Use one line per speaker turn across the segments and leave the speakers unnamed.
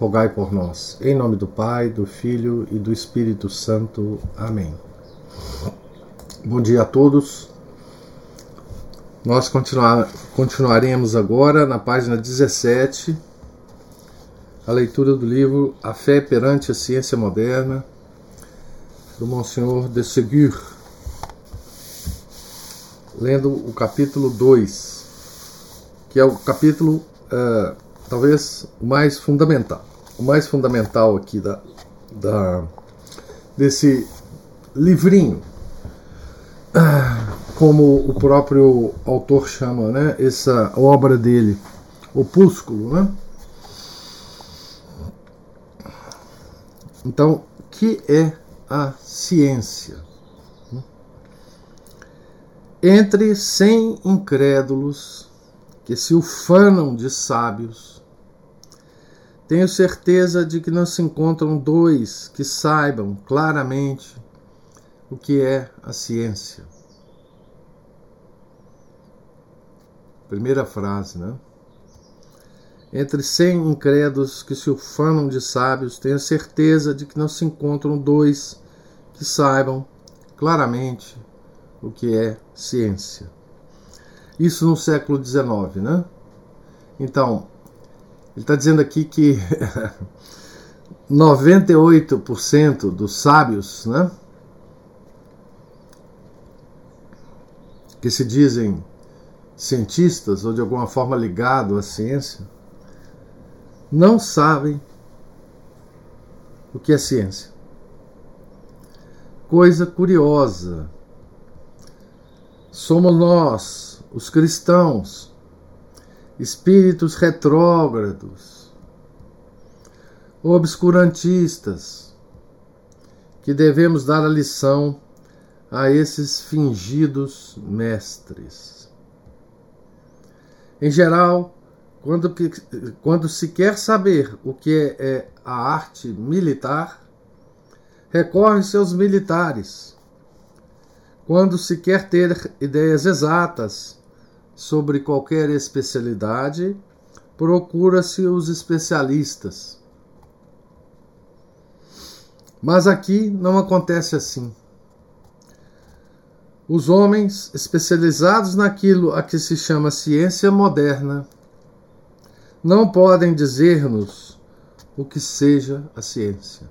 rogai por nós. Em nome do Pai, do Filho e do Espírito Santo. Amém. Bom dia a todos. Nós continuar, continuaremos agora na página 17, a leitura do livro A Fé perante a Ciência Moderna, do Monsenhor de Ségur, lendo o capítulo 2, que é o capítulo uh, talvez o mais fundamental, o mais fundamental aqui da, da desse livrinho, uh, como o próprio autor chama, né? Essa obra dele, opúsculo, né? Então, que é a ciência? Entre cem incrédulos que se ufanam de sábios, tenho certeza de que não se encontram dois que saibam claramente o que é a ciência. Primeira frase, né? Entre cem incrédulos que se ufanam de sábios, tenho certeza de que não se encontram dois que saibam claramente o que é ciência. Isso no século XIX, né? Então, ele está dizendo aqui que 98% dos sábios, né? Que se dizem cientistas ou de alguma forma ligados à ciência, não sabem o que é ciência. Coisa curiosa. Somos nós, os cristãos, espíritos retrógrados, obscurantistas, que devemos dar a lição a esses fingidos mestres. Em geral, quando, quando se quer saber o que é a arte militar, recorre-se aos militares. Quando se quer ter ideias exatas sobre qualquer especialidade, procura-se os especialistas. Mas aqui não acontece assim. Os homens especializados naquilo a que se chama ciência moderna não podem dizer-nos o que seja a ciência.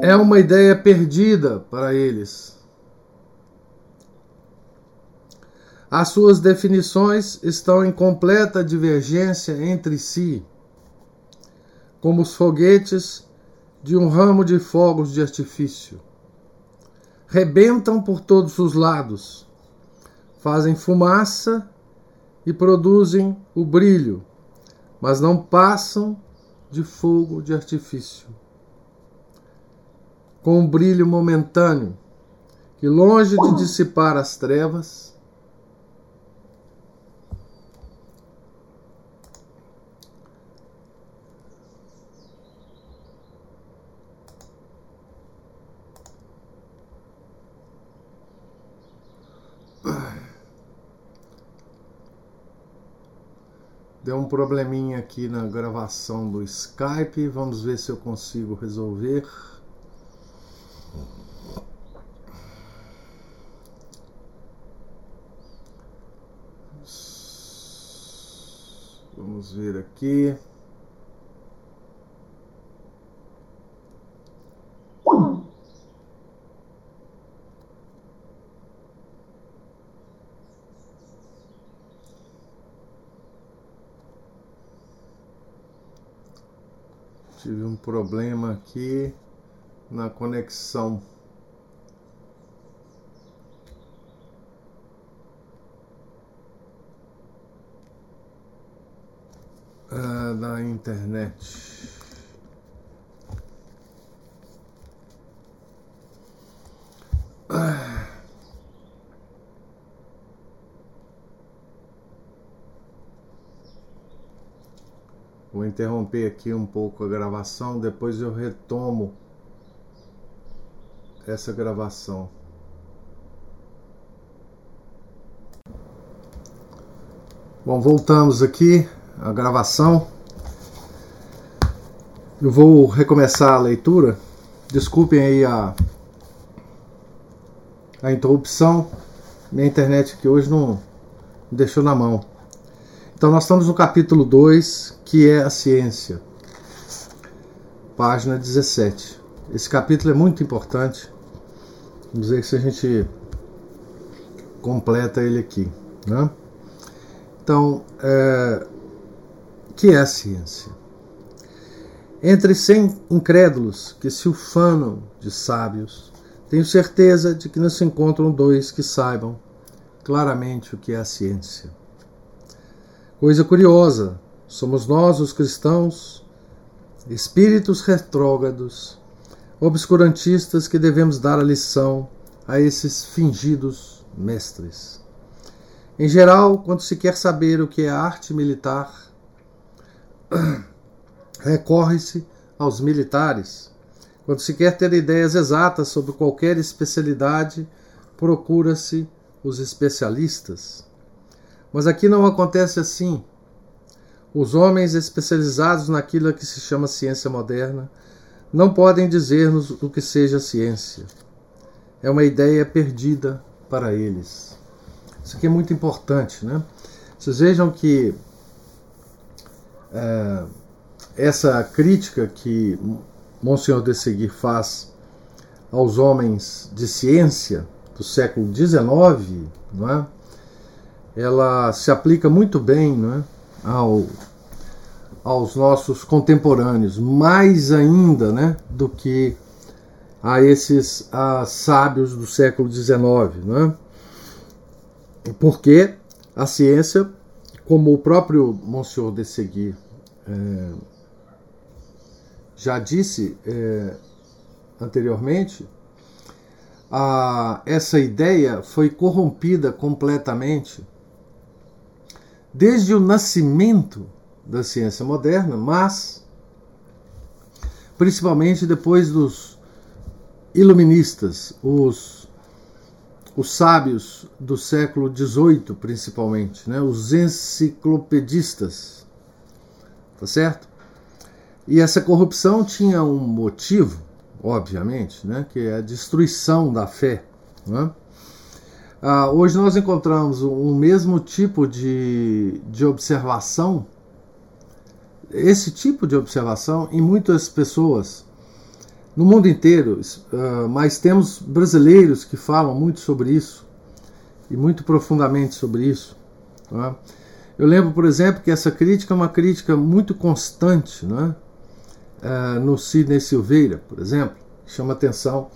É uma ideia perdida para eles As suas definições estão em completa divergência entre si, como os foguetes de um ramo de fogos de artifício. Rebentam por todos os lados, fazem fumaça e produzem o brilho, mas não passam de fogo de artifício. Com um brilho momentâneo, que longe de dissipar as trevas, Deu um probleminha aqui na gravação do Skype. Vamos ver se eu consigo resolver. Vamos ver aqui. tive um problema aqui na conexão. Ah, da internet. Ah. Vou interromper aqui um pouco a gravação, depois eu retomo essa gravação. Bom, voltamos aqui à gravação. Eu vou recomeçar a leitura. Desculpem aí a, a interrupção. Minha internet aqui hoje não me deixou na mão. Então, nós estamos no capítulo 2, que é a ciência, página 17. Esse capítulo é muito importante. Vamos ver se a gente completa ele aqui. Né? Então, é, que é a ciência? Entre cem incrédulos que se ufanam de sábios, tenho certeza de que não se encontram dois que saibam claramente o que é a ciência. Coisa curiosa, somos nós, os cristãos, espíritos retrógrados, obscurantistas, que devemos dar a lição a esses fingidos mestres. Em geral, quando se quer saber o que é arte militar, recorre-se aos militares. Quando se quer ter ideias exatas sobre qualquer especialidade, procura-se os especialistas. Mas aqui não acontece assim. Os homens especializados naquilo que se chama ciência moderna não podem dizer-nos o que seja ciência. É uma ideia perdida para eles. Isso aqui é muito importante, né? Vocês vejam que é, essa crítica que Monsenhor de Seguir faz aos homens de ciência do século XIX, não é? Ela se aplica muito bem não é? Ao, aos nossos contemporâneos, mais ainda né, do que a esses a sábios do século XIX. Não é? porque a ciência, como o próprio Monsieur de Seguir é, já disse é, anteriormente, a, essa ideia foi corrompida completamente desde o nascimento da ciência moderna, mas principalmente depois dos iluministas, os os sábios do século XVIII, principalmente, né? os enciclopedistas, tá certo? E essa corrupção tinha um motivo, obviamente, né? que é a destruição da fé. Né? Ah, hoje nós encontramos o mesmo tipo de, de observação, esse tipo de observação em muitas pessoas no mundo inteiro, uh, mas temos brasileiros que falam muito sobre isso e muito profundamente sobre isso. É? Eu lembro, por exemplo, que essa crítica é uma crítica muito constante é? uh, no Sidney Silveira, por exemplo, que chama atenção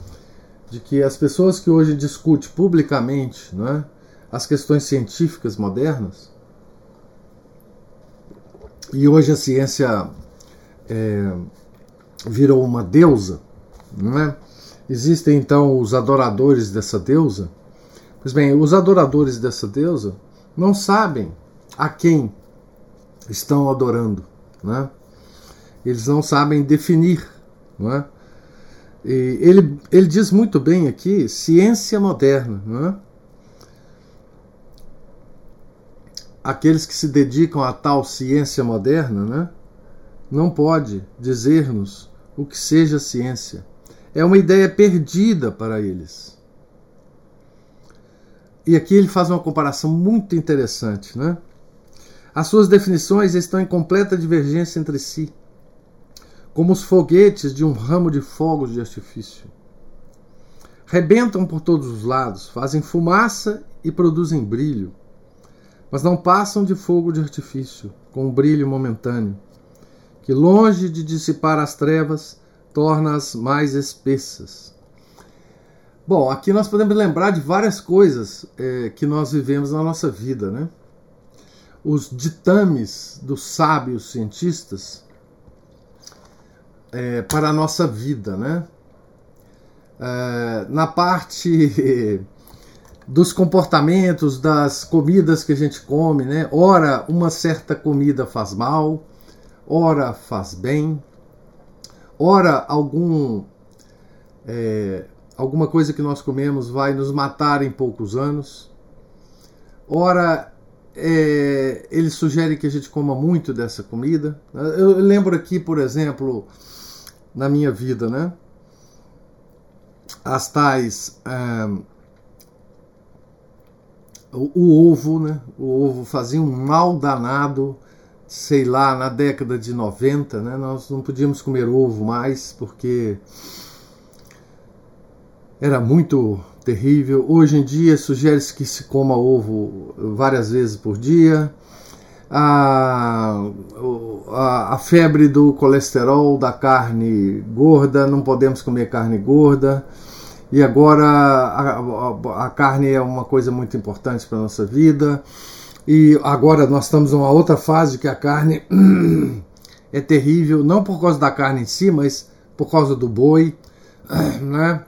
de que as pessoas que hoje discutem publicamente é? as questões científicas modernas, e hoje a ciência é, virou uma deusa, não é? Existem então os adoradores dessa deusa. Pois bem, os adoradores dessa deusa não sabem a quem estão adorando, é? Eles não sabem definir, não é? E ele, ele diz muito bem aqui ciência moderna, é? Aqueles que se dedicam a tal ciência moderna, né, não pode dizer-nos o que seja ciência é uma ideia perdida para eles. E aqui ele faz uma comparação muito interessante, né? As suas definições estão em completa divergência entre si, como os foguetes de um ramo de fogos de artifício. Rebentam por todos os lados, fazem fumaça e produzem brilho, mas não passam de fogo de artifício, com um brilho momentâneo, que, longe de dissipar as trevas, torna-as mais espessas. Bom, aqui nós podemos lembrar de várias coisas é, que nós vivemos na nossa vida, né? Os ditames dos sábios cientistas é, para a nossa vida, né? É, na parte dos comportamentos, das comidas que a gente come, né? Ora, uma certa comida faz mal, ora faz bem, ora algum é, alguma coisa que nós comemos vai nos matar em poucos anos, ora é, ele sugere que a gente coma muito dessa comida. Eu lembro aqui, por exemplo, na minha vida, né? As tais. Um, o, o, ovo, né? O ovo fazia um mal danado, sei lá, na década de 90, né? Nós não podíamos comer ovo mais porque era muito terrível. Hoje em dia sugere-se que se coma ovo várias vezes por dia. A, a, a, febre do colesterol, da carne gorda, não podemos comer carne gorda. E agora a, a, carne é uma coisa muito importante para a nossa vida. E agora nós estamos numa outra fase que a carne é terrível, não por causa da carne em si, mas por causa do boi. Né?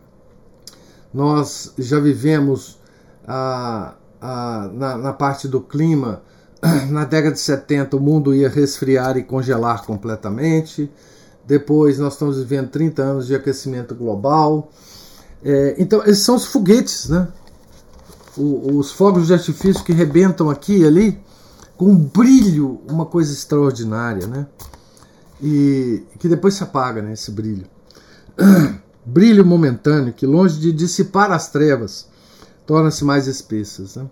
Nós já vivemos a, a, na, na parte do clima. Na década de 70 o mundo ia resfriar e congelar completamente. Depois nós estamos vivendo 30 anos de aquecimento global. É, então, esses são os foguetes, né? O, os fogos de artifício que rebentam aqui e ali, com um brilho, uma coisa extraordinária, né? E que depois se apaga, né? Esse brilho. brilho momentâneo que, longe de dissipar as trevas, torna-se mais espessas. Né?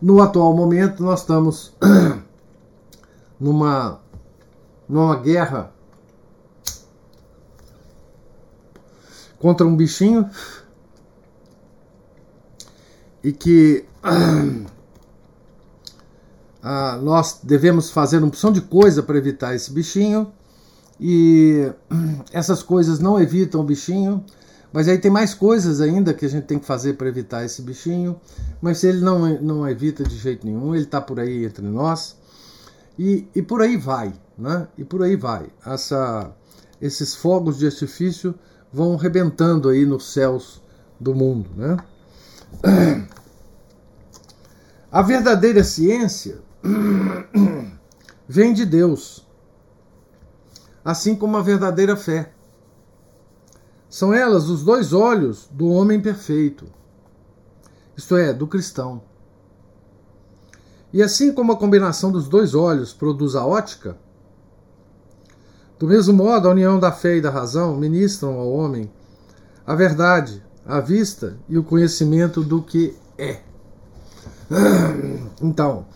No atual momento, nós estamos numa, numa guerra contra um bichinho e que nós devemos fazer uma opção de coisa para evitar esse bichinho e essas coisas não evitam o bichinho, mas aí tem mais coisas ainda que a gente tem que fazer para evitar esse bichinho. Mas ele não, não evita de jeito nenhum, ele está por aí entre nós. E, e por aí vai, né? E por aí vai. Essa, esses fogos de artifício vão rebentando aí nos céus do mundo, né? A verdadeira ciência vem de Deus assim como a verdadeira fé. São elas os dois olhos do homem perfeito, isto é, do cristão. E assim como a combinação dos dois olhos produz a ótica, do mesmo modo a união da fé e da razão ministram ao homem a verdade, a vista e o conhecimento do que é. Então,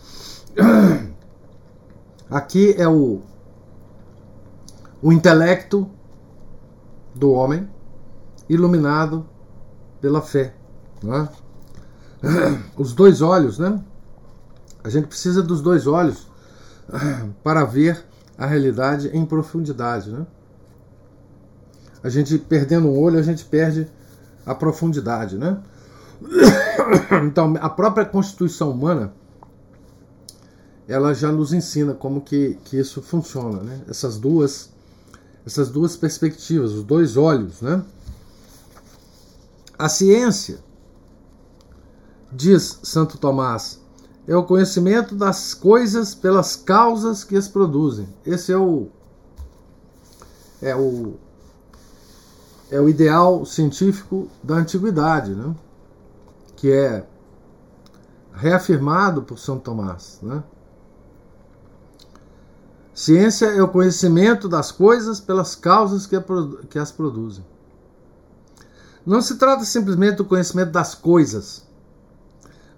aqui é o o intelecto do homem iluminado pela fé. É? Os dois olhos, né? A gente precisa dos dois olhos para ver a realidade em profundidade, né? A gente perdendo um olho, a gente perde a profundidade, né? Então, a própria constituição humana ela já nos ensina como que, que isso funciona, né? Essas duas essas duas perspectivas, os dois olhos, né? A ciência, diz Santo Tomás, é o conhecimento das coisas pelas causas que as produzem. Esse é o é o é o ideal científico da antiguidade, né? Que é reafirmado por São Tomás, né? Ciência é o conhecimento das coisas pelas causas que, que as produzem. Não se trata simplesmente do conhecimento das coisas,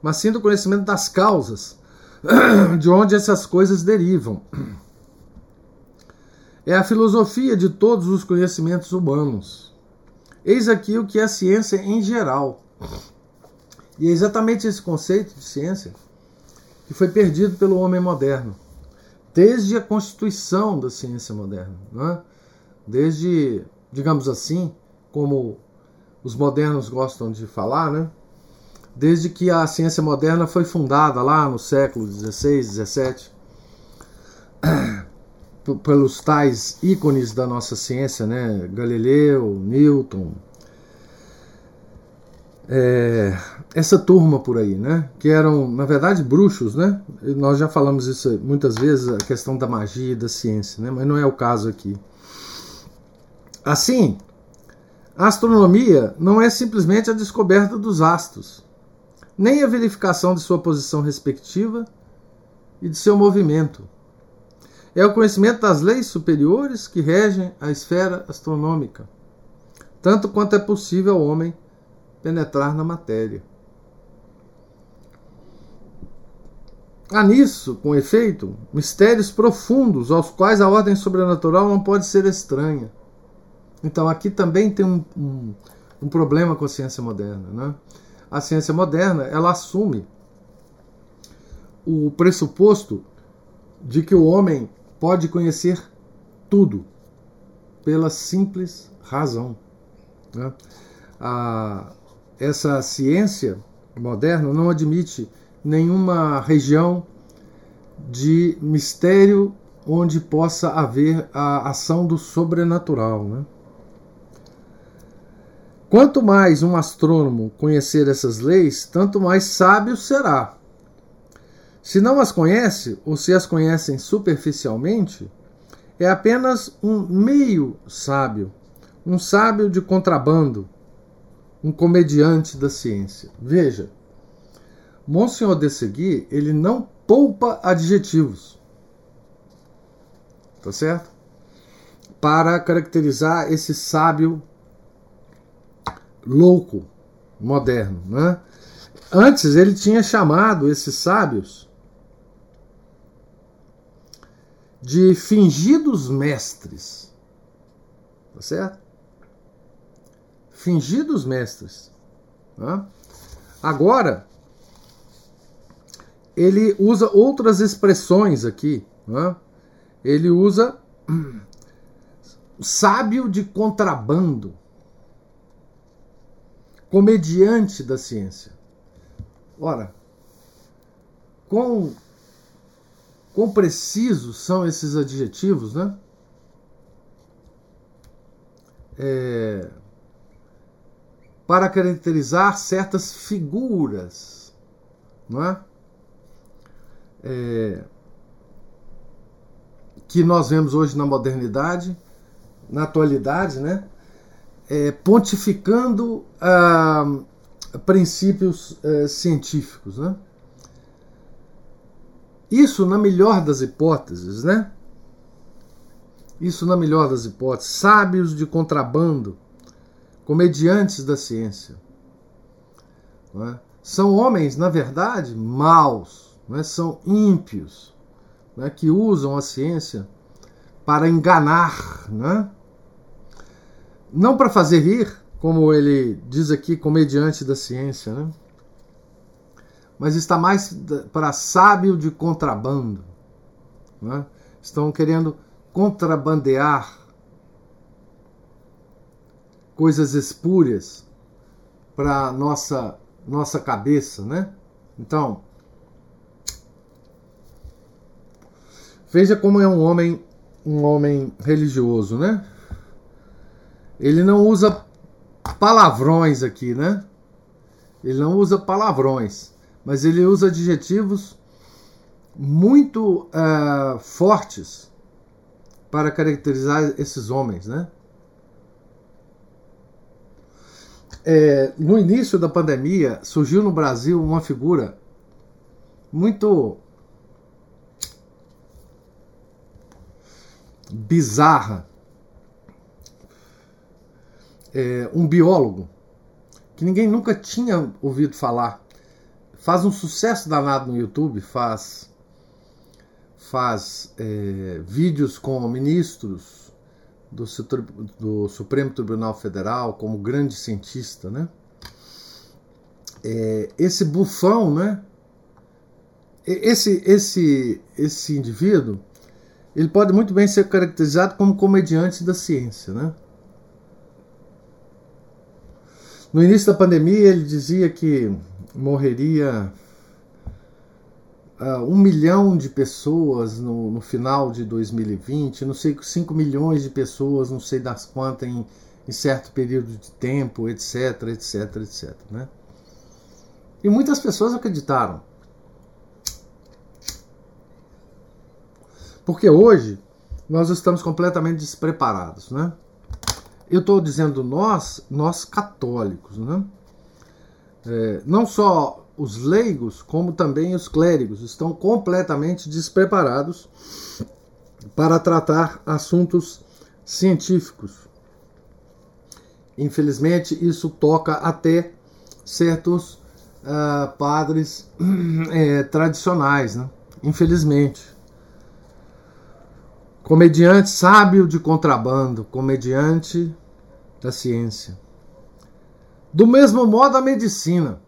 mas sim do conhecimento das causas, de onde essas coisas derivam. É a filosofia de todos os conhecimentos humanos. Eis aqui o que é a ciência em geral. E é exatamente esse conceito de ciência que foi perdido pelo homem moderno desde a constituição da ciência moderna, né? desde, digamos assim, como os modernos gostam de falar, né? desde que a ciência moderna foi fundada lá no século XVI, XVII, pelos tais ícones da nossa ciência, né? Galileu, Newton, é, essa turma por aí, né? Que eram, na verdade, bruxos, né? Nós já falamos isso muitas vezes, a questão da magia e da ciência, né? Mas não é o caso aqui. Assim, a astronomia não é simplesmente a descoberta dos astros, nem a verificação de sua posição respectiva e de seu movimento. É o conhecimento das leis superiores que regem a esfera astronômica, tanto quanto é possível ao homem penetrar na matéria. Há nisso, com efeito, mistérios profundos aos quais a ordem sobrenatural não pode ser estranha. Então aqui também tem um, um, um problema com a ciência moderna. Né? A ciência moderna ela assume o pressuposto de que o homem pode conhecer tudo pela simples razão. Né? A, essa ciência moderna não admite nenhuma região de mistério onde possa haver a ação do sobrenatural. Né? Quanto mais um astrônomo conhecer essas leis, tanto mais sábio será. Se não as conhece, ou se as conhecem superficialmente, é apenas um meio sábio, um sábio de contrabando, um comediante da ciência. Veja, Monsenhor de Segui, ele não poupa adjetivos. Tá certo? Para caracterizar esse sábio louco moderno. Né? Antes ele tinha chamado esses sábios de fingidos mestres. Tá certo? Fingidos mestres. Né? Agora, ele usa outras expressões aqui. Né? Ele usa sábio de contrabando comediante da ciência. Ora, quão, quão precisos são esses adjetivos, né? É, para caracterizar certas figuras, não é? é? que nós vemos hoje na modernidade, na atualidade, né? É, pontificando ah, princípios é, científicos. Né? Isso na melhor das hipóteses, né? Isso na melhor das hipóteses, sábios de contrabando, comediantes da ciência. É? São homens, na verdade, maus, é? são ímpios, é? que usam a ciência para enganar, né? Não para fazer rir, como ele diz aqui, comediante da ciência, né? mas está mais para sábio de contrabando. Né? Estão querendo contrabandear coisas espúrias para nossa nossa cabeça, né? Então, veja como é um homem um homem religioso, né? Ele não usa palavrões aqui, né? Ele não usa palavrões, mas ele usa adjetivos muito uh, fortes para caracterizar esses homens, né? É, no início da pandemia surgiu no Brasil uma figura muito bizarra é, um biólogo que ninguém nunca tinha ouvido falar. Faz um sucesso danado no YouTube, faz faz é, vídeos com ministros do, do, Supremo Tribunal Federal como grande cientista, né? É, esse bufão, né? Esse, esse, esse indivíduo, ele pode muito bem ser caracterizado como comediante da ciência, né? No início da pandemia, ele dizia que morreria uh, um milhão de pessoas no, no, final de 2020, não sei, 5 milhões de pessoas, não sei das quantas, em, em certo período de tempo, etc, etc, etc. Né? E muitas pessoas acreditaram. Porque hoje nós estamos completamente despreparados, né? Eu estou dizendo nós, nós católicos, né? É, não só os leigos, como também os clérigos estão completamente despreparados para tratar assuntos científicos. Infelizmente, isso toca até certos uh, padres é, tradicionais, né? infelizmente. Comediante sábio de contrabando, comediante da ciência. Do mesmo modo, a medicina.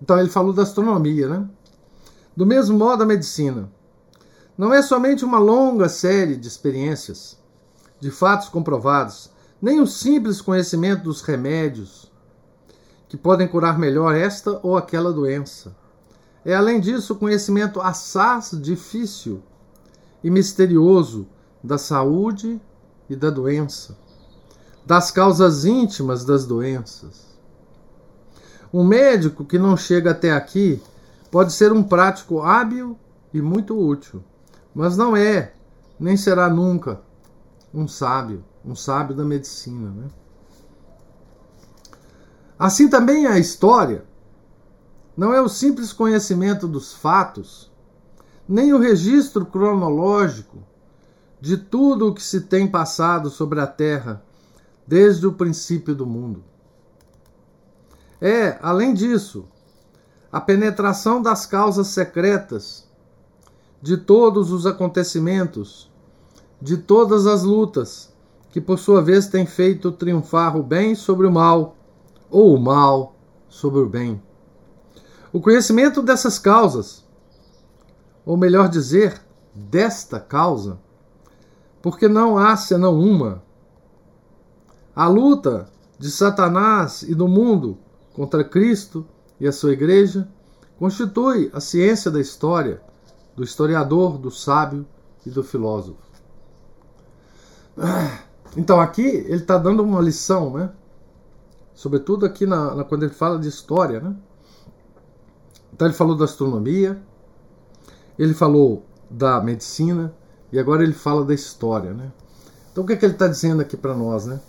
Então, ele falou da astronomia, né? Do mesmo modo, a medicina. Não é somente uma longa série de experiências, de fatos comprovados, nem o simples conhecimento dos remédios que podem curar melhor esta ou aquela doença. É, além disso, o conhecimento assaz difícil e misterioso da saúde e da doença, das causas íntimas das doenças. Um médico que não chega até aqui pode ser um prático hábil e muito útil, mas não é, nem será nunca, um sábio, um sábio da medicina. Né? Assim também a história não é o simples conhecimento dos fatos, nem o registro cronológico de tudo o que se tem passado sobre a Terra desde o princípio do mundo. É, além disso, a penetração das causas secretas de todos os acontecimentos, de todas as lutas, que por sua vez têm feito triunfar o bem sobre o mal, ou o mal sobre o bem. O conhecimento dessas causas, ou melhor dizer, desta causa, porque não há senão uma. A luta de Satanás e do mundo contra Cristo e a sua igreja constitui a ciência da história, do historiador, do sábio e do filósofo. Então aqui ele está dando uma lição, né? Sobretudo aqui na, na, quando ele fala de história, né? Então ele falou da astronomia, ele falou da medicina e agora ele fala da história, né? Então o que, é que ele está dizendo aqui para nós, né?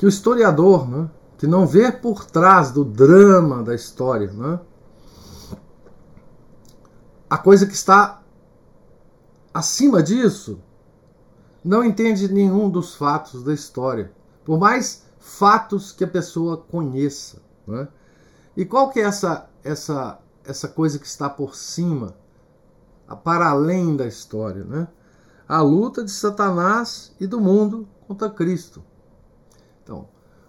Que o historiador, né, que não vê por trás do drama da história, né, a coisa que está acima disso, não entende nenhum dos fatos da história, por mais fatos que a pessoa conheça. Né? E qual que é essa, essa, essa coisa que está por cima, para além da história? Né? A luta de Satanás e do mundo contra Cristo.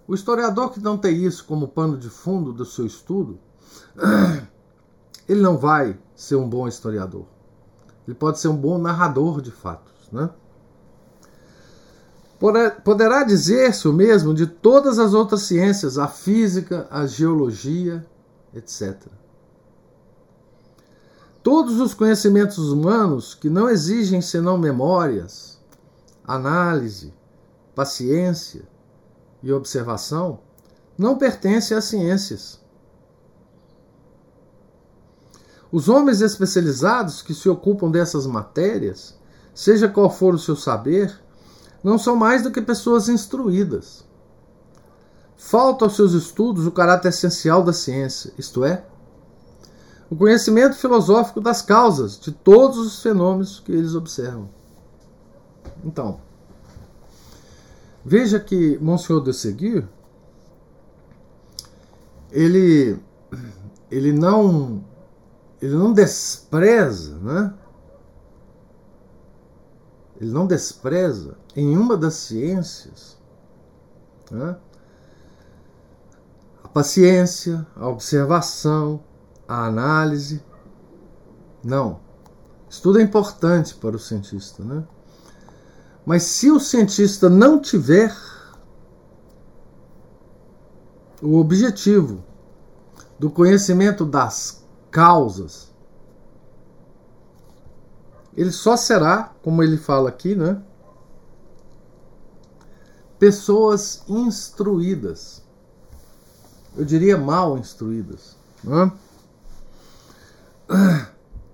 O historiador que não tem isso como pano de fundo do seu estudo, ele não vai ser um bom historiador. Ele pode ser um bom narrador de fatos, né? Poderá dizer-se o mesmo de todas as outras ciências, a física, a geologia, etc. Todos os conhecimentos humanos que não exigem senão memórias, análise, paciência e observação não pertencem às ciências. Os homens especializados que se ocupam dessas matérias, seja qual for o seu saber, não são mais do que pessoas instruídas. Falta aos seus estudos o caráter essencial da ciência, isto é, o conhecimento filosófico das causas de todos os fenômenos que eles observam. Então, veja que Monsenhor de Seguir, ele, ele não ele não despreza, né? Ele não despreza em uma das ciências né? a paciência, a observação, a análise. Não. Isso tudo é importante para o cientista, né? Mas se o cientista não tiver o objetivo do conhecimento das causas, ele só será, como ele fala aqui, né? Pessoas instruídas. Eu diria mal instruídas. Né?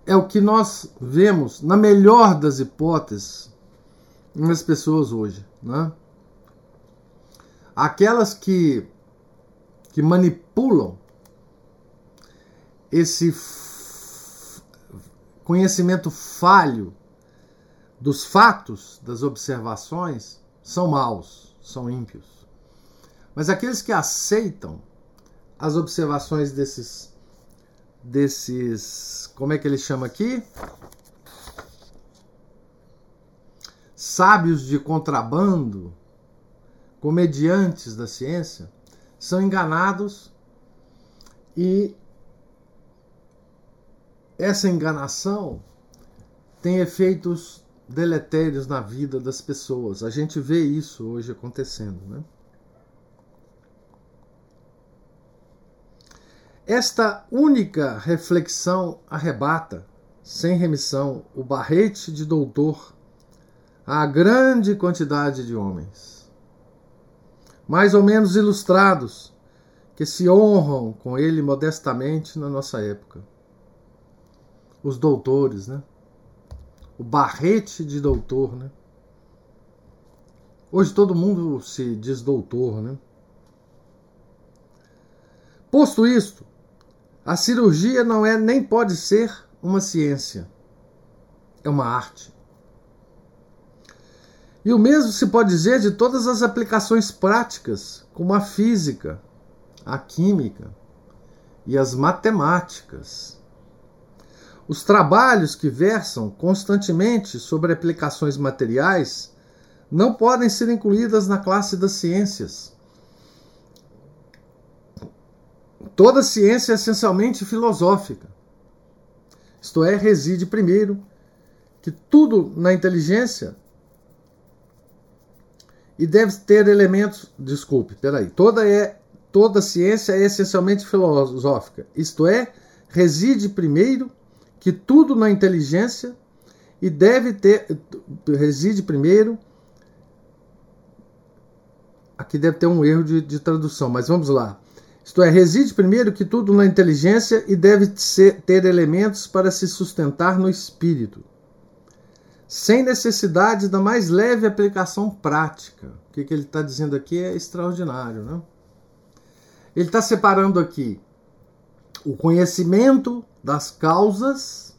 É o que nós vemos, na melhor das hipóteses, nas pessoas hoje. Né? Aquelas que, que manipulam esse conhecimento falho dos fatos, das observações, são maus, são ímpios. Mas aqueles que aceitam as observações desses desses, como é que ele chama aqui? Sábios de contrabando, comediantes da ciência, são enganados e essa enganação tem efeitos deletérios na vida das pessoas. A gente vê isso hoje acontecendo, né? Esta única reflexão arrebata, sem remissão, o barrete de doutor à grande quantidade de homens, mais ou menos ilustrados, que se honram com ele modestamente na nossa época. Os doutores, né? O barrete de doutor, né? Hoje todo mundo se diz doutor, né? Posto isto, a cirurgia não é nem pode ser uma ciência, é uma arte. E o mesmo se pode dizer de todas as aplicações práticas, como a física, a química e as matemáticas. Os trabalhos que versam constantemente sobre aplicações materiais não podem ser incluídas na classe das ciências Toda ciência é essencialmente filosófica. Isto é, reside primeiro que tudo na inteligência e deve ter elementos, desculpe, peraí, toda é toda ciência é essencialmente filosófica. Isto é, reside primeiro que tudo na inteligência e deve ter reside primeiro aqui deve ter um erro de, de tradução, mas vamos lá. Isto é, reside primeiro que tudo na inteligência e deve ser, ter elementos para se sustentar no espírito, sem necessidade da mais leve aplicação prática. O que, que ele está dizendo aqui é extraordinário. Né? Ele está separando aqui o conhecimento das causas,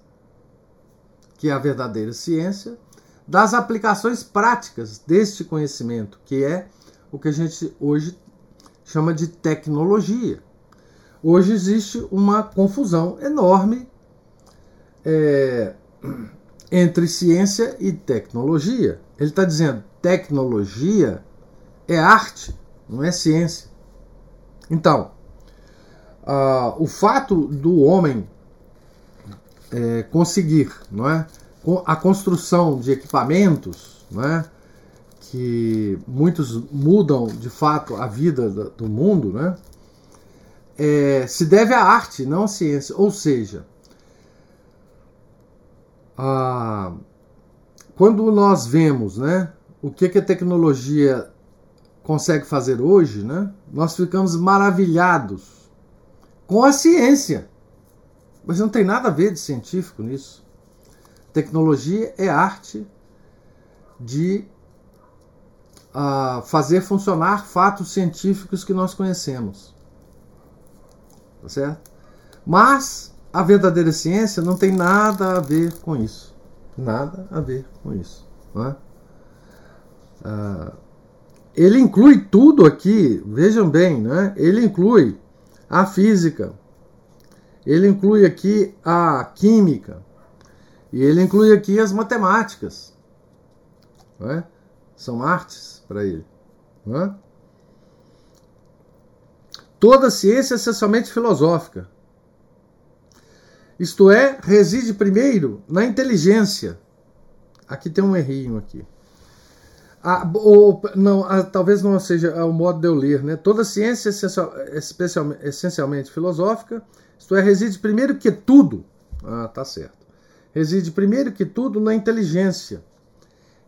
que é a verdadeira ciência, das aplicações práticas deste conhecimento, que é o que a gente hoje chama de tecnologia. Hoje existe uma confusão enorme é, entre ciência e tecnologia. Ele está dizendo tecnologia é arte, não é ciência. Então, uh, o fato do homem é, conseguir, não é, a construção de equipamentos, não é, que muitos mudam de fato a vida do mundo, né? É, se deve à arte, não à ciência. Ou seja, a, quando nós vemos né, o que, que a tecnologia consegue fazer hoje, né, nós ficamos maravilhados com a ciência. Mas não tem nada a ver de científico nisso. Tecnologia é arte de a fazer funcionar fatos científicos que nós conhecemos. Tá certo? Mas a verdadeira ciência não tem nada a ver com isso. Nada a ver com isso. É? Ah, ele inclui tudo aqui, vejam bem, né? ele inclui a física, ele inclui aqui a química, e ele inclui aqui as matemáticas. É? São artes para ele. É? Toda ciência é essencialmente filosófica. Isto é, reside primeiro na inteligência. Aqui tem um errinho aqui. Ah, ou, não, ah, talvez não seja o modo de eu ler, né? Toda ciência é essencialmente filosófica, isto é, reside primeiro que tudo. Ah, tá certo. Reside primeiro que tudo na inteligência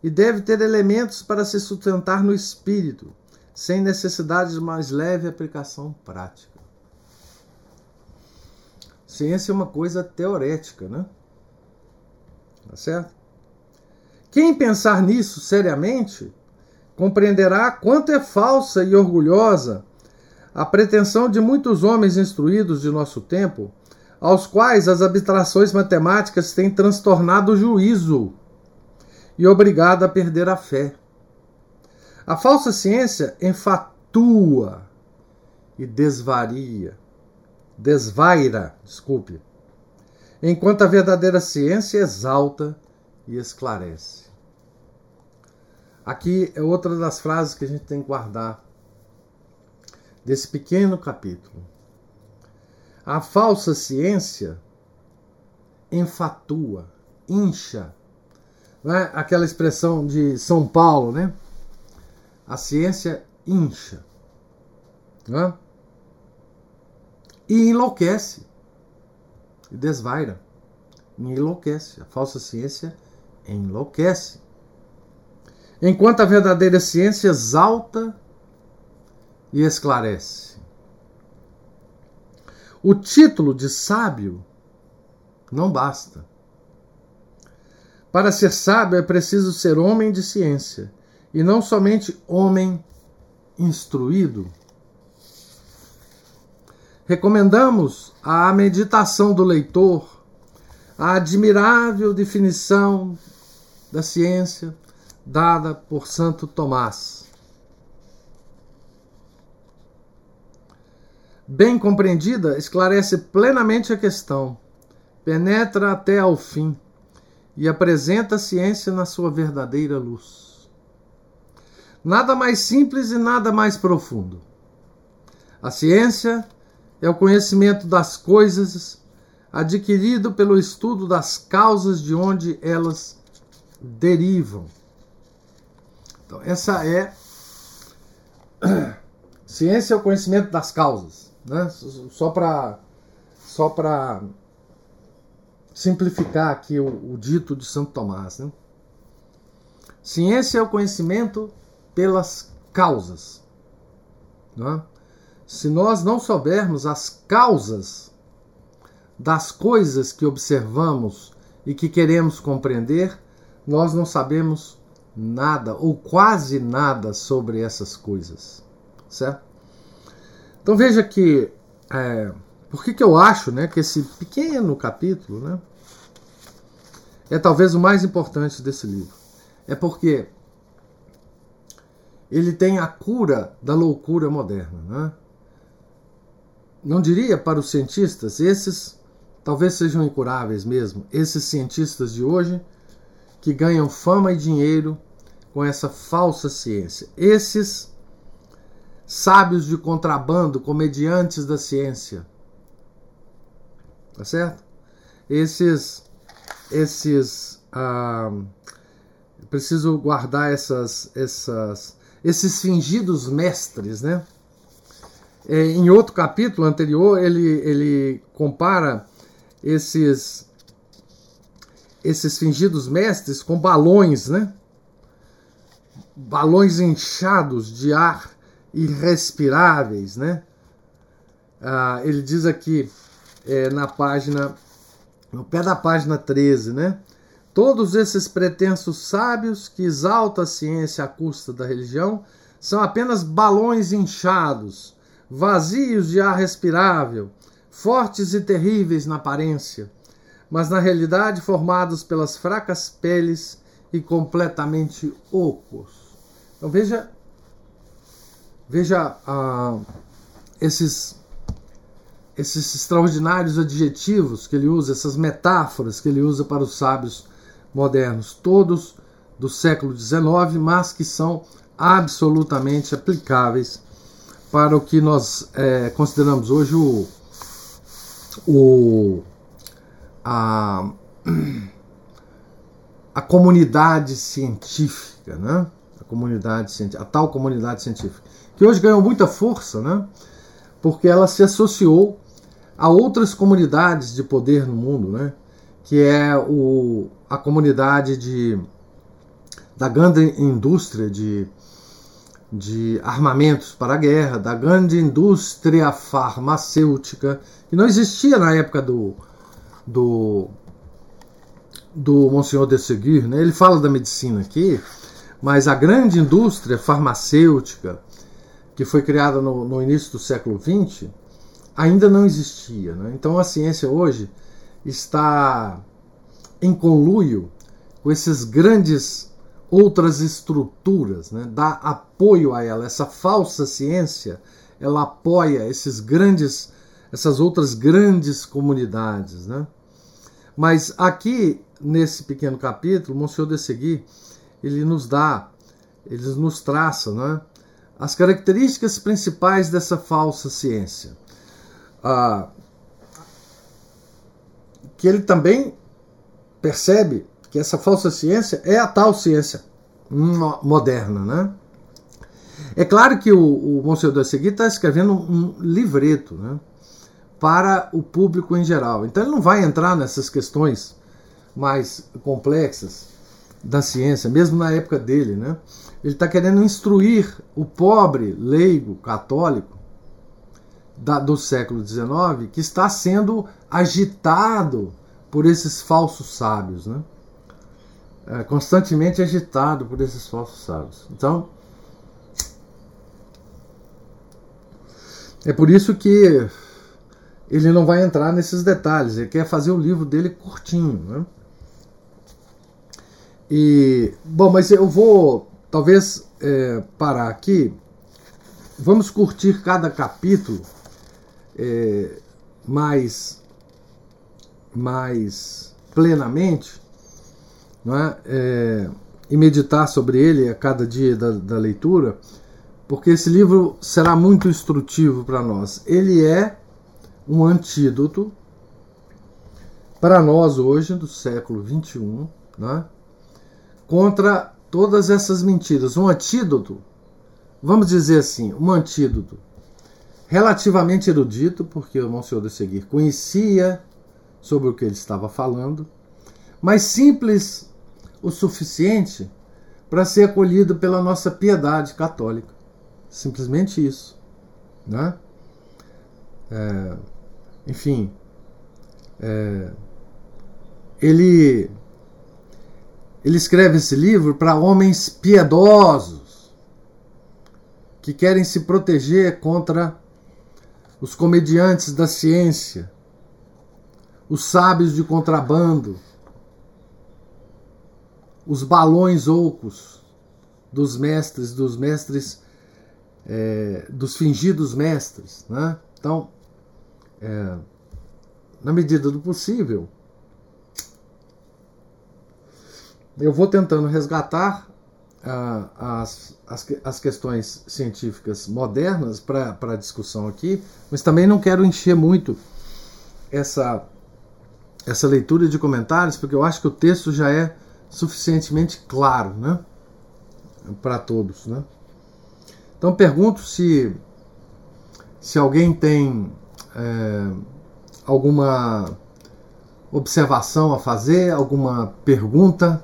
e deve ter elementos para se sustentar no espírito, sem necessidade de mais leve aplicação prática. Ciência é uma coisa teorética, né? Tá certo? Quem pensar nisso seriamente compreenderá quanto é falsa e orgulhosa a pretensão de muitos homens instruídos de nosso tempo, aos quais as abstrações matemáticas têm transtornado o juízo e obrigado a perder a fé. A falsa ciência enfatua e desvaria, desvaira, desculpe, enquanto a verdadeira ciência exalta e esclarece. Aqui é outra das frases que a gente tem que guardar desse pequeno capítulo. A falsa ciência enfatua, incha. é? Aquela expressão de São Paulo, né? A ciência incha. é? E enlouquece. E desvaira. E enlouquece. A falsa ciência enlouquece. Enquanto a verdadeira ciência exalta e esclarece. O título de sábio não basta. Para ser sábio é preciso ser homem de ciência e não somente homem instruído. Recomendamos à meditação do leitor a admirável definição da ciência dada por Santo Tomás. Bem compreendida, esclarece plenamente a questão, penetra até ao fim e apresenta a ciência na sua verdadeira luz. Nada mais simples e nada mais profundo. A ciência é o conhecimento das coisas adquirido pelo estudo das causas de onde elas derivam. Então, essa é. Ciência é o conhecimento das causas. Né? Só para só para simplificar aqui o, o, dito de Santo Tomás. Né? Ciência é o conhecimento pelas causas. Né? Se nós não soubermos as causas das coisas que observamos e que queremos compreender, nós não sabemos nada ou quase nada sobre essas coisas, certo? Então veja que é, por que, que eu acho né, que esse pequeno capítulo né, é talvez o mais importante desse livro. É porque ele tem a cura da loucura moderna. Né? Não diria para os cientistas, esses talvez sejam incuráveis mesmo, esses cientistas de hoje que ganham fama e dinheiro com essa falsa ciência. Esses sábios de contrabando, comediantes da ciência. Tá certo? Esses esses ah, preciso guardar essas essas esses fingidos mestres, né? É, em outro capítulo anterior, ele, ele compara esses esses fingidos mestres com balões, né? Balões inchados de ar irrespiráveis, né? Ah, ele diz aqui é, na página, no pé da página 13, né? Todos esses pretensos sábios que exaltam a ciência à custa da religião são apenas balões inchados, vazios de ar respirável, fortes e terríveis na aparência mas na realidade formados pelas fracas peles e completamente ocos. Então veja, veja ah, esses esses extraordinários adjetivos que ele usa, essas metáforas que ele usa para os sábios modernos, todos do século XIX, mas que são absolutamente aplicáveis para o que nós é, consideramos hoje o, o a, a comunidade científica, né? A comunidade científica, a tal comunidade científica, que hoje ganhou muita força, né? Porque ela se associou a outras comunidades de poder no mundo, né? Que é o, a comunidade de da grande indústria de de armamentos para a guerra, da grande indústria farmacêutica, que não existia na época do, do, do Monsenhor de Seguir. Né? Ele fala da medicina aqui, mas a grande indústria farmacêutica, que foi criada no, no início do século XX, ainda não existia. Né? Então a ciência hoje está em conluio com esses grandes outras estruturas, né? dá apoio a ela. Essa falsa ciência, ela apoia esses grandes, essas outras grandes comunidades. Né? Mas aqui, nesse pequeno capítulo, Monsenhor de Seguir, ele nos dá, ele nos traça né? as características principais dessa falsa ciência. Ah, que ele também percebe que essa falsa ciência é a tal ciência moderna, né? É claro que o, o Monsenhor da Segui está escrevendo um livreto né, para o público em geral. Então ele não vai entrar nessas questões mais complexas da ciência, mesmo na época dele. Né? Ele está querendo instruir o pobre leigo católico da, do século XIX que está sendo agitado por esses falsos sábios. Né? É, constantemente agitado por esses falsos sábios. Então, é por isso que ele não vai entrar nesses detalhes, ele quer fazer o livro dele curtinho. Né? E, bom, mas eu vou talvez é, parar aqui. Vamos curtir cada capítulo é, mais, mais plenamente não é? é? e meditar sobre ele a cada dia da, da leitura, porque esse livro será muito instrutivo para nós. Ele é um antídoto para nós hoje, do século XXI, né? contra todas essas mentiras. Um antídoto, vamos dizer assim, um antídoto relativamente erudito, porque o Monsenhor de Seguir conhecia sobre o que ele estava falando, mas simples o suficiente para ser acolhido pela nossa piedade católica. Simplesmente isso. Né? É, enfim, é, ele, ele escreve esse livro para homens piedosos que querem se proteger contra os comediantes da ciência, os sábios de contrabando os balões ocos dos mestres, dos mestres, é, dos fingidos mestres. Né? Então, é, na medida do possível, eu vou tentando resgatar ah, as, as, as, questões científicas modernas para a discussão aqui, mas também não quero encher muito essa, essa leitura de comentários, porque eu acho que o texto já é suficientemente claro, né? Para todos, né? Então pergunto se se alguém tem é, alguma observação a fazer, alguma pergunta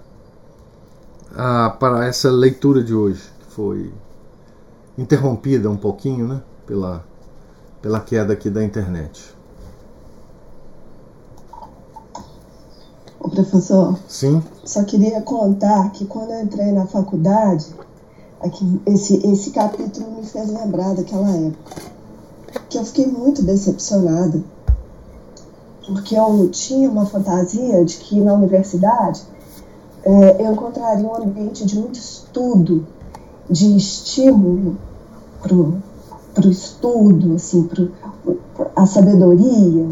ah, para essa leitura de hoje, que foi interrompida um pouquinho, né? Pela, pela queda aqui da internet.
O professor?
Sim.
Só queria contar que quando eu entrei na faculdade, aqui, esse, esse capítulo me fez lembrar daquela época. Que eu fiquei muito decepcionada. Porque eu tinha uma fantasia de que na universidade é, eu encontraria um ambiente de muito estudo, de estímulo para o estudo, assim, para a sabedoria.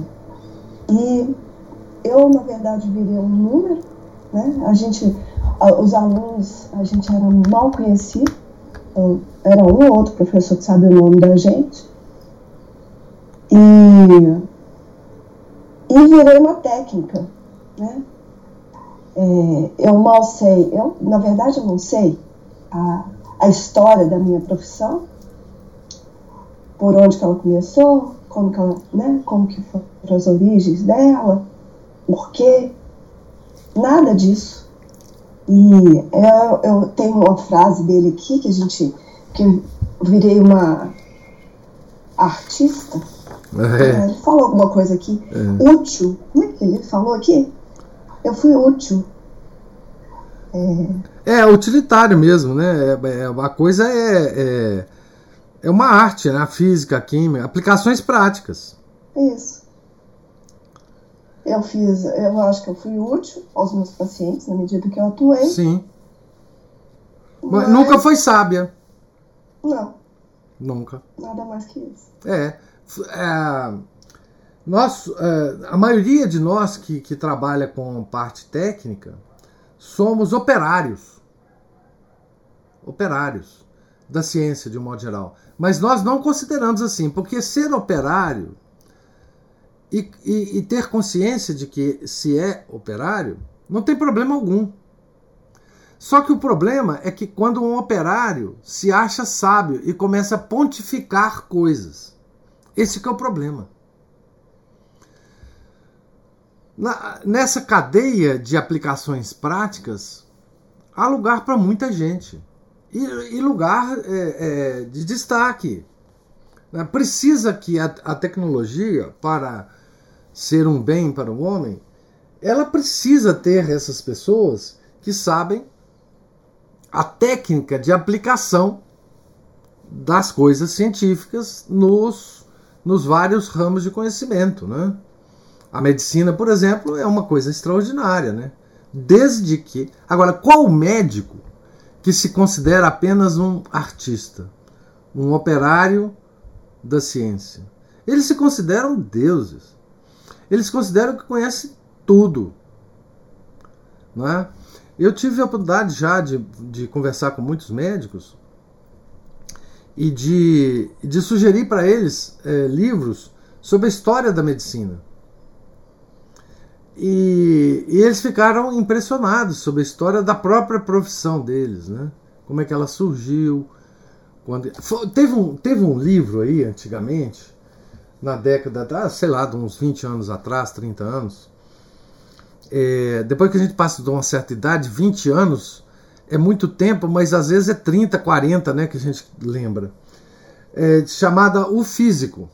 E eu, na verdade, virei um número, né? A gente, os alunos, a gente era mal conhecido, então, era um ou outro professor que sabe o nome da gente. E, e virei uma técnica, né? É, eu mal sei, eu, na verdade, eu não sei a, a história da minha profissão, por onde que ela começou, como que ela, né, como que foram as origens dela, por quê? Nada disso. E eu, eu tenho uma frase dele aqui que a gente que virei uma artista. É. Ele falou alguma coisa aqui. É. Útil. Como é que ele falou aqui? Eu fui útil.
É, é utilitário mesmo, né? É, é, a coisa é, é, é uma arte, né? A física, a química, aplicações práticas.
Isso. Eu fiz, eu acho que eu fui útil aos meus pacientes na medida que eu atuei.
Sim. Mas... Nunca foi sábia.
Não.
Nunca.
Nada mais que isso.
É. é nós, é, a maioria de nós que, que trabalha com parte técnica somos operários. Operários da ciência, de um modo geral. Mas nós não consideramos assim, porque ser operário e, e, e ter consciência de que se é operário não tem problema algum. Só que o problema é que quando um operário se acha sábio e começa a pontificar coisas, esse é o problema. Na, nessa cadeia de aplicações práticas, há lugar para muita gente e, e lugar é, é, de destaque. Né? Precisa que a, a tecnologia, para ser um bem para o homem, ela precisa ter essas pessoas que sabem a técnica de aplicação das coisas científicas nos, nos vários ramos de conhecimento. Né? A medicina, por exemplo, é uma coisa extraordinária. Né? Desde que. Agora, qual médico que se considera apenas um artista, um operário da ciência? Eles se consideram deuses. Eles consideram que conhecem tudo. Não é? Eu tive a oportunidade já de, de conversar com muitos médicos e de, de sugerir para eles é, livros sobre a história da medicina. E, e, eles ficaram impressionados sobre a história da própria profissão deles, né? Como é que ela surgiu. Quando... Teve, um, teve um livro aí, antigamente, na década, ah, sei lá, de uns 20 anos atrás, 30 anos, é, depois que a gente passa de uma certa idade, 20 anos é muito tempo, mas às vezes é 30, 40 né, que a gente lembra. É, chamada O Físico,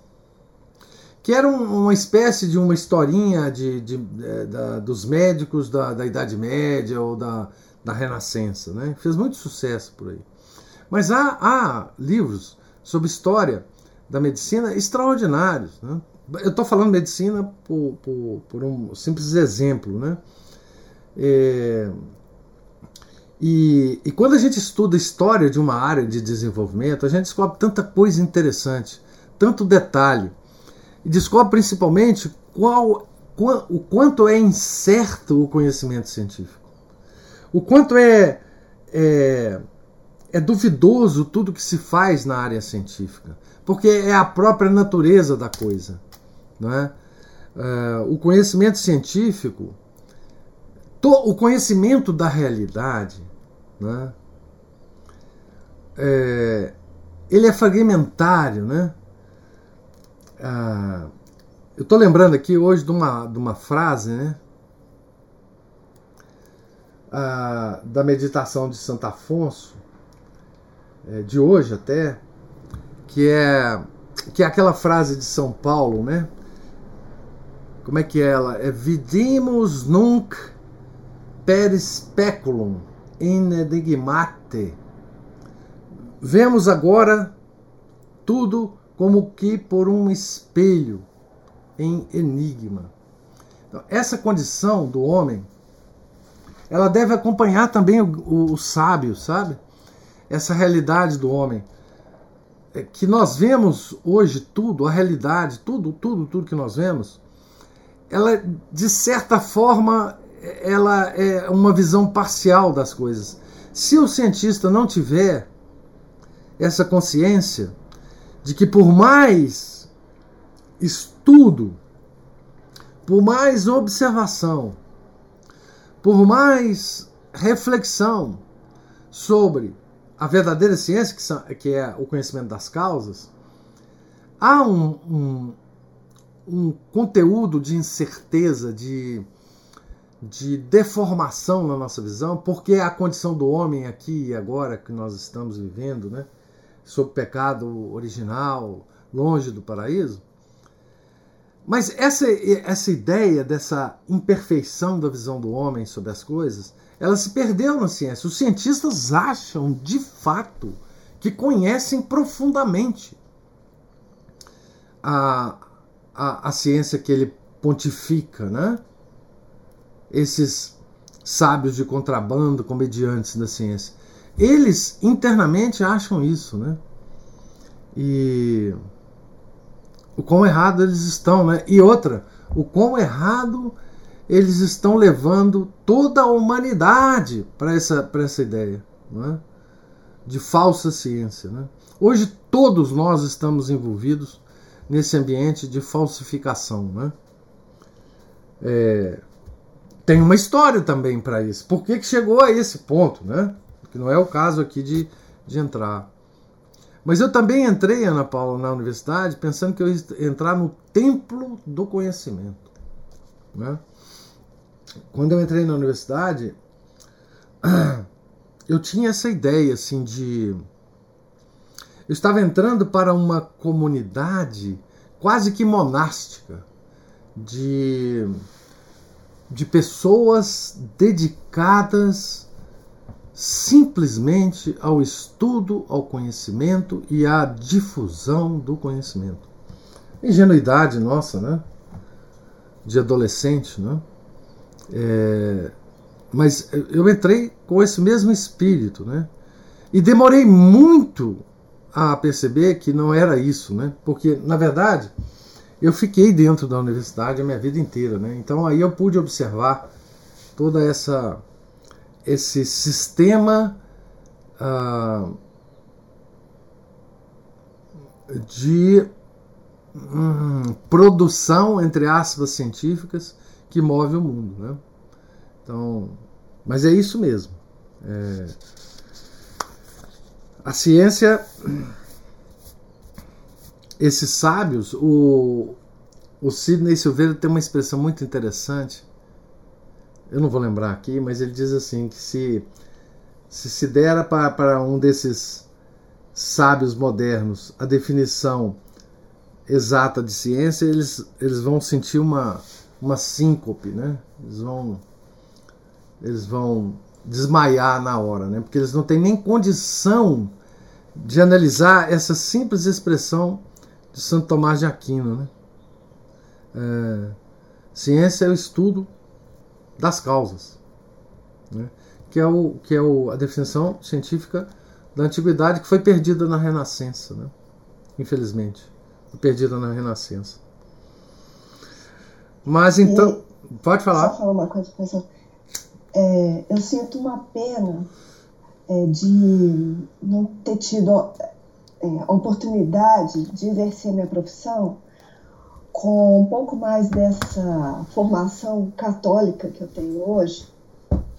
que era um, uma espécie de uma historinha de, de, de é, da, dos médicos da, da, Idade Média ou da, da Renascença. Né? Fez muito sucesso por aí. Mas há, há livros sobre história da medicina extraordinários. Né? Eu estou falando medicina por, por, por, um simples exemplo, né? É, e, e, quando a gente estuda história de uma área de desenvolvimento, a gente descobre tanta coisa interessante, tanto detalhe, e descobre principalmente qual, qual, o quanto é incerto o conhecimento científico, o quanto é, é, é duvidoso tudo que se faz na área científica, porque é a própria natureza da coisa. Não é? Uh, o conhecimento científico, to, o conhecimento da realidade, né? É, ele é fragmentário. Né? Uh, eu estou lembrando aqui hoje de uma, de uma frase né? Uh, da meditação de Santo Afonso, de hoje até, que é, que é aquela frase de São Paulo, né? Como é que é ela? É vidimus nunc per speculum in enigmate. Vemos agora tudo como que por um espelho em enigma. Então, essa condição do homem, ela deve acompanhar também o, o, o sábio, sabe? Essa realidade do homem é que nós vemos hoje tudo, a realidade, tudo, tudo, tudo que nós vemos, ela de certa forma ela é uma visão parcial das coisas. Se o cientista não tiver essa consciência de que por mais estudo, por mais observação, por mais reflexão sobre a verdadeira ciência, que, é o conhecimento das causas, há um, um, um conteúdo de incerteza, de, de deformação na nossa visão, porque a condição do homem aqui e agora que nós estamos vivendo, né, sob pecado original, longe do paraíso. Mas essa, essa ideia dessa imperfeição da visão do homem sobre as coisas, ela se perdeu na ciência. Os cientistas acham, de fato, que conhecem profundamente a, a, a ciência que ele pontifica, né? Esses sábios de contrabando, comediantes da ciência. Eles internamente acham isso, né? E o quão errado eles estão, né? E outra, o quão errado eles estão levando toda a humanidade para essa, essa ideia né? de falsa ciência. Né? Hoje todos nós estamos envolvidos nesse ambiente de falsificação. Né? É, tem uma história também para isso. Por que, que chegou a esse ponto? Né? Que não é o caso aqui de, de entrar. Mas eu também entrei, Ana Paula, na universidade pensando que eu ia entrar no templo do conhecimento. Né? Quando eu entrei na universidade, eu tinha essa ideia assim de. Eu estava entrando para uma comunidade quase que monástica de, de pessoas dedicadas simplesmente ao estudo, ao conhecimento e à difusão do conhecimento. Ingenuidade nossa, né? De adolescente, né? É, mas eu entrei com esse mesmo espírito, né? E demorei muito a perceber que não era isso, né? Porque, na verdade, eu fiquei dentro da universidade a minha vida inteira, né? Então aí eu pude observar toda essa esse sistema uh, de hum, produção, entre aspas, científicas que move o mundo. Né? Então, mas é isso mesmo. É, a ciência, esses sábios, o, o Sidney Silveira tem uma expressão muito interessante eu não vou lembrar aqui, mas ele diz assim que se se, se dera para, um desses sábios modernos a definição exata de ciência, eles, eles vão sentir uma, uma síncope, né? Eles vão, eles vão desmaiar na hora, né? Porque eles não têm nem condição de analisar essa simples expressão de Santo Tomás de Aquino, né? É, ciência é o estudo das causas, né? que é, o, que é o, a definição científica da antiguidade que foi perdida na Renascença, né? infelizmente, perdida na Renascença. Mas então, e, pode falar.
Só falar uma coisa, professor. É, eu sinto uma pena é, de não ter tido é, a oportunidade de exercer minha profissão com um pouco mais dessa formação católica que eu tenho hoje,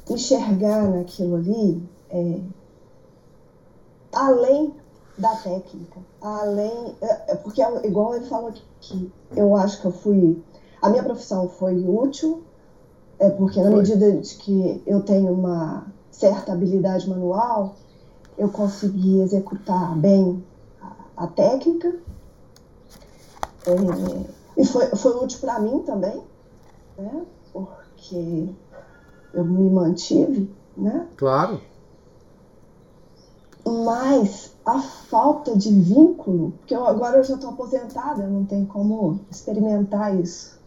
enxergar naquilo ali é, além da técnica, além. É, é porque, igual ele falou aqui, eu acho que eu fui. A minha profissão foi útil, é porque na medida de que eu tenho uma certa habilidade manual, eu consegui executar bem a, a técnica. É, e foi, foi útil para mim também, né? Porque eu me mantive, né?
Claro.
Mas a falta de vínculo, porque eu, agora eu já estou aposentada, não tem como experimentar isso.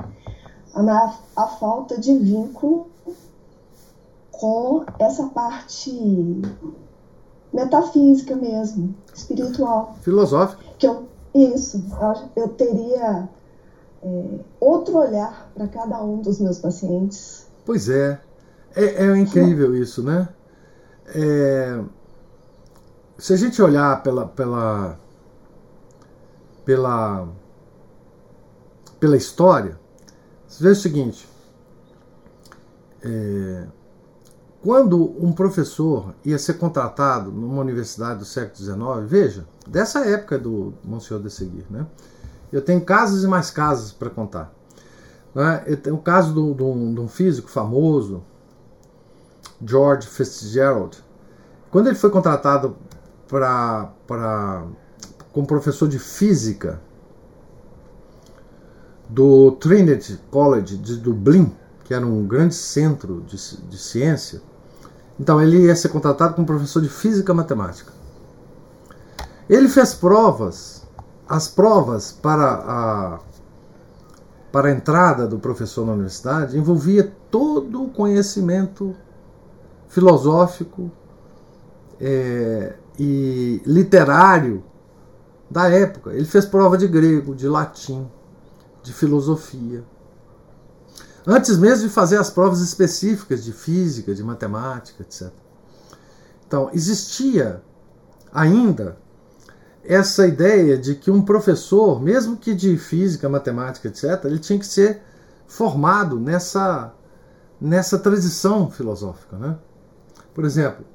A, a falta de vínculo com essa parte metafísica mesmo, espiritual.
Filosófica.
Que eu, isso, eu, teria é, outro olhar para cada um dos meus pacientes.
Pois é, é, é incrível isso, né? É, se a gente olhar pela, pela, pela, pela história, você vê o seguinte: é, quando um professor ia ser contratado numa universidade do século XIX, veja, dessa época do Monsenhor de Seguir, né? Eu tenho casos e mais casos para contar. Né? Eu tenho o caso de um físico famoso, George Fitzgerald. Quando ele foi contratado para como professor de física do Trinity College de Dublin, que era um grande centro de, de ciência. Então ele ia ser contratado como professor de física e matemática. Ele fez provas, as provas para a, para a entrada do professor na universidade envolvia todo o conhecimento filosófico é, e literário da época. Ele fez prova de grego, de latim, de filosofia. Antes mesmo de fazer as provas específicas de física, de matemática, etc. Então, existia ainda essa ideia de que um professor, mesmo que de física, matemática, etc., ele tinha que ser formado nessa, nessa tradição filosófica. Né? Por exemplo,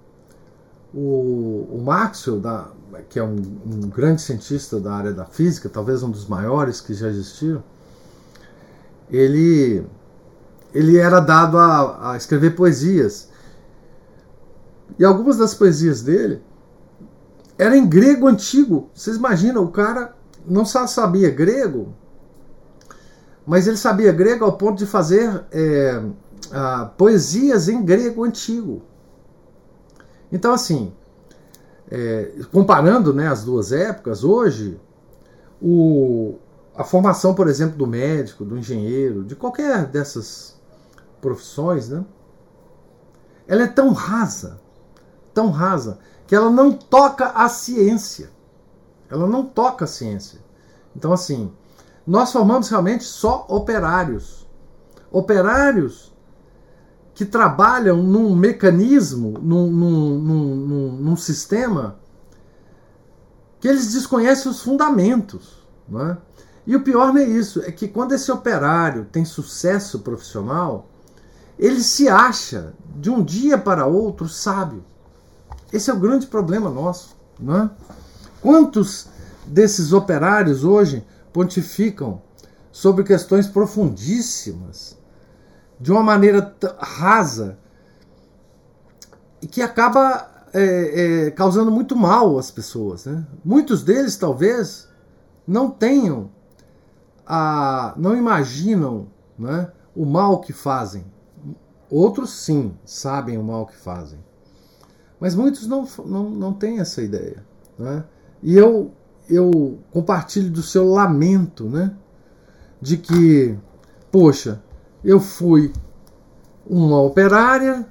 o, o Maxwell, da, que é um, um, grande cientista da área da física, talvez um dos maiores que já existiram, ele, ele era dado a, a escrever poesias. E algumas das poesias dele eram em grego antigo. Vocês imaginam, o cara não só sabia grego, mas ele sabia grego ao ponto de fazer é, poesias em grego antigo. Então, assim, é, comparando né, as duas épocas, hoje, o, a formação, por exemplo, do médico, do engenheiro, de qualquer dessas profissões, né, ela é tão rasa, tão rasa, que ela não toca a ciência. Ela não toca a ciência. Então, assim, nós formamos realmente só operários. Operários que trabalham num mecanismo, num, num, num, num sistema que eles desconhecem os fundamentos. Não é? E o pior não é isso, é que quando esse operário tem sucesso profissional, ele se acha de um dia para outro sábio. Esse é o grande problema nosso. Não é? Quantos desses operários hoje pontificam sobre questões profundíssimas de uma maneira rasa e que acaba é, é, causando muito mal às pessoas. Né? Muitos deles talvez não tenham, a, não imaginam né, o mal que fazem. Outros sim sabem o mal que fazem. Mas muitos não, não, não têm essa ideia. Né? E eu, eu compartilho do seu lamento né, de que, poxa, eu fui uma operária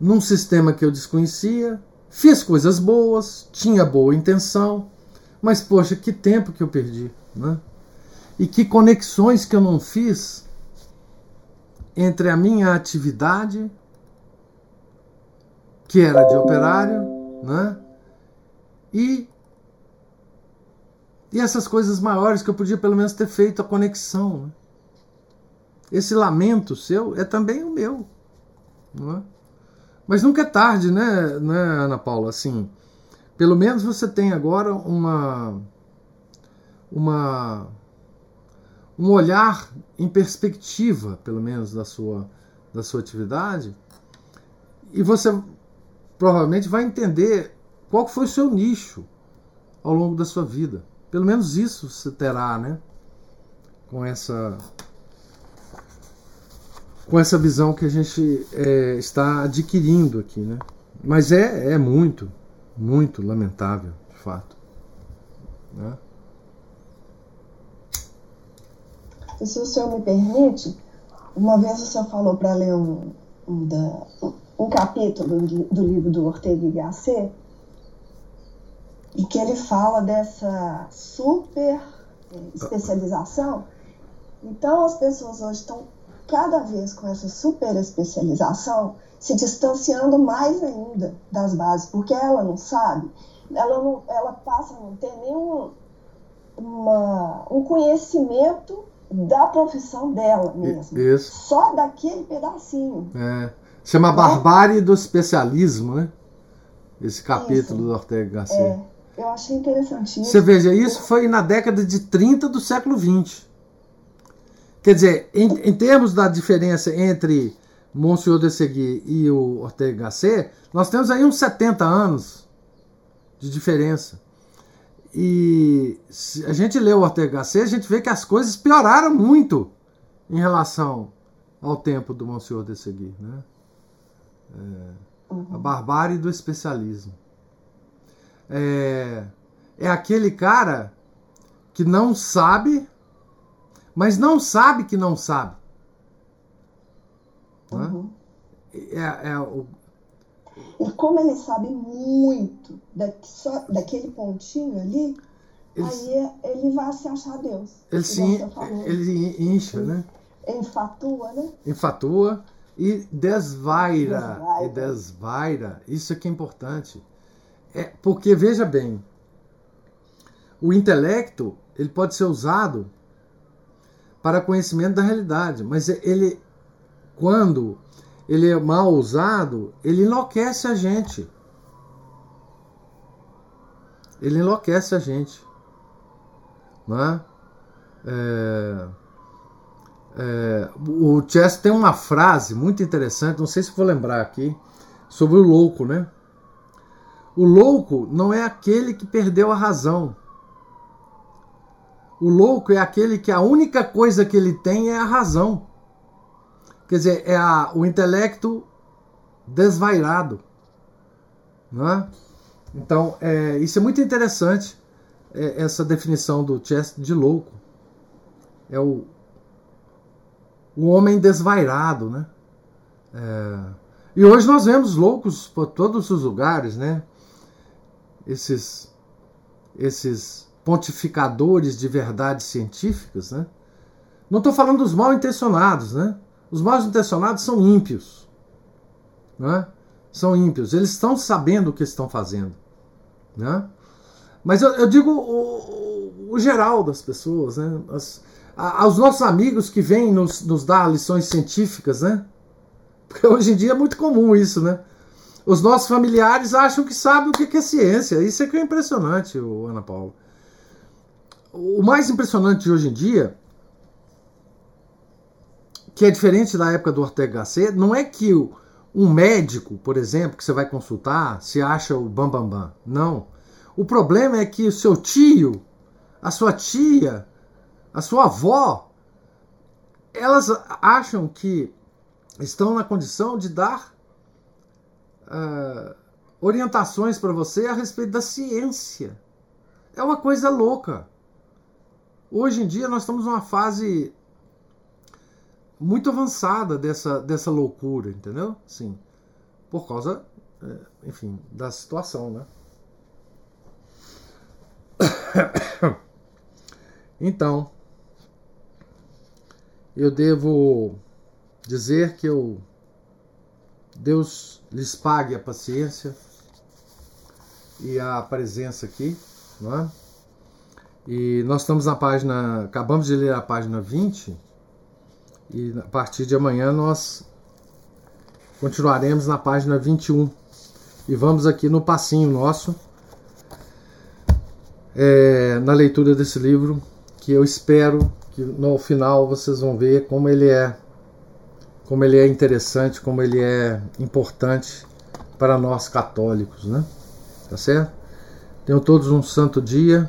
num sistema que eu desconhecia, fiz coisas boas, tinha boa intenção, mas poxa, que tempo que eu perdi, né? E que conexões que eu não fiz entre a minha atividade, que era de operário, né? E e essas coisas maiores que eu podia pelo menos ter feito a conexão. Né? Esse lamento seu é também o meu. Não é? Mas nunca é tarde, né, né, Ana Paula? Assim, pelo menos você tem agora uma, uma um olhar em perspectiva, pelo menos da sua da sua atividade, e você provavelmente vai entender qual foi o seu nicho ao longo da sua vida. Pelo menos isso você terá, né? Com essa com essa visão que a gente é, está adquirindo aqui, né? Mas é, é muito, muito lamentável, de fato. Né?
E se o senhor me permite, uma vez o senhor falou para ler um, um, da, um capítulo do, do, livro do Ortega y Gasset, e que ele fala dessa super é, especialização. Então as pessoas hoje estão cada vez com essa super especialização, se distanciando mais ainda das bases, porque ela não sabe, ela, não, ela passa a não ter nenhum uma, um conhecimento da profissão dela mesmo.
Isso.
Só daquele pedacinho.
É. Chama né? Barbárie do Especialismo, né? Esse capítulo isso. do Ortega Gasset. É.
Eu achei interessantíssimo.
Você veja, isso foi na década de 30 do século 20. Quer dizer, em, em termos da diferença entre Monsenhor de Segui e o Ortega Gasset, nós temos aí uns 70 anos de diferença. E se a gente lê o Ortega Gasset, a gente vê que as coisas pioraram muito em relação ao tempo do Monsenhor de Seguir, né? É, uhum. A barbárie do especialismo. É, é aquele cara que não sabe, mas não sabe que não sabe. Uhum.
É, é o... E como ele sabe muito da, só, daquele pontinho ali, ele, aí ele vai se achar Deus.
Ele, sim, ele incha, né?
Enfatua, né?
Enfatua e desvaira. desvaira. E desvaira. Isso é que é importante. É, porque, veja bem, o intelecto ele pode ser usado para conhecimento da realidade, mas ele, quando ele é mal usado, ele enlouquece a gente. Ele enlouquece a gente. É? É, é, o Chess tem uma frase muito interessante, não sei se vou lembrar aqui, sobre o louco, né? O louco não é aquele que perdeu a razão. O louco é aquele que a única coisa que ele tem é a razão. Quer dizer, é a, o intelecto desvairado. Não é? Então, é, isso é muito interessante, é, essa definição do Chest de louco. É o, o homem desvairado, né? É, e hoje nós vemos loucos por todos os lugares, né? Esses, esses pontificadores de verdades científicas, né? Não estou falando dos mal intencionados, né? Os mal intencionados são ímpios, né? São ímpios. Eles estão sabendo o que estão fazendo, né? Mas eu, eu digo o, o, geral das pessoas, né? As, a, aos nossos amigos que vêm nos, nos dar lições científicas, né? Porque hoje em dia é muito comum isso, né? Os nossos familiares acham que sabem o que é ciência. Isso é que é impressionante, Ana Paula o mais impressionante de hoje em dia, que é diferente da época do Ortega Gasset, não é que um médico, por exemplo, que você vai consultar, se acha o bambambam. Bam, bam. Não. O problema é que o seu tio, a sua tia, a sua avó, elas acham que estão na condição de dar uh, orientações para você a respeito da ciência. É uma coisa louca. Hoje em dia nós estamos numa fase muito avançada dessa, dessa loucura, entendeu? Sim. Por causa, é, enfim, da situação, né? Então, eu devo dizer que eu Deus lhes pague a paciência e a presença aqui, não é? E nós estamos na página, acabamos de ler a página 20 e a partir de amanhã nós continuaremos na página 21 e vamos aqui no passinho nosso é, na leitura desse livro que eu espero que no final vocês vão ver como ele é como ele é interessante, como ele é importante para nós católicos, né? Tá certo? Tenham todos um santo dia.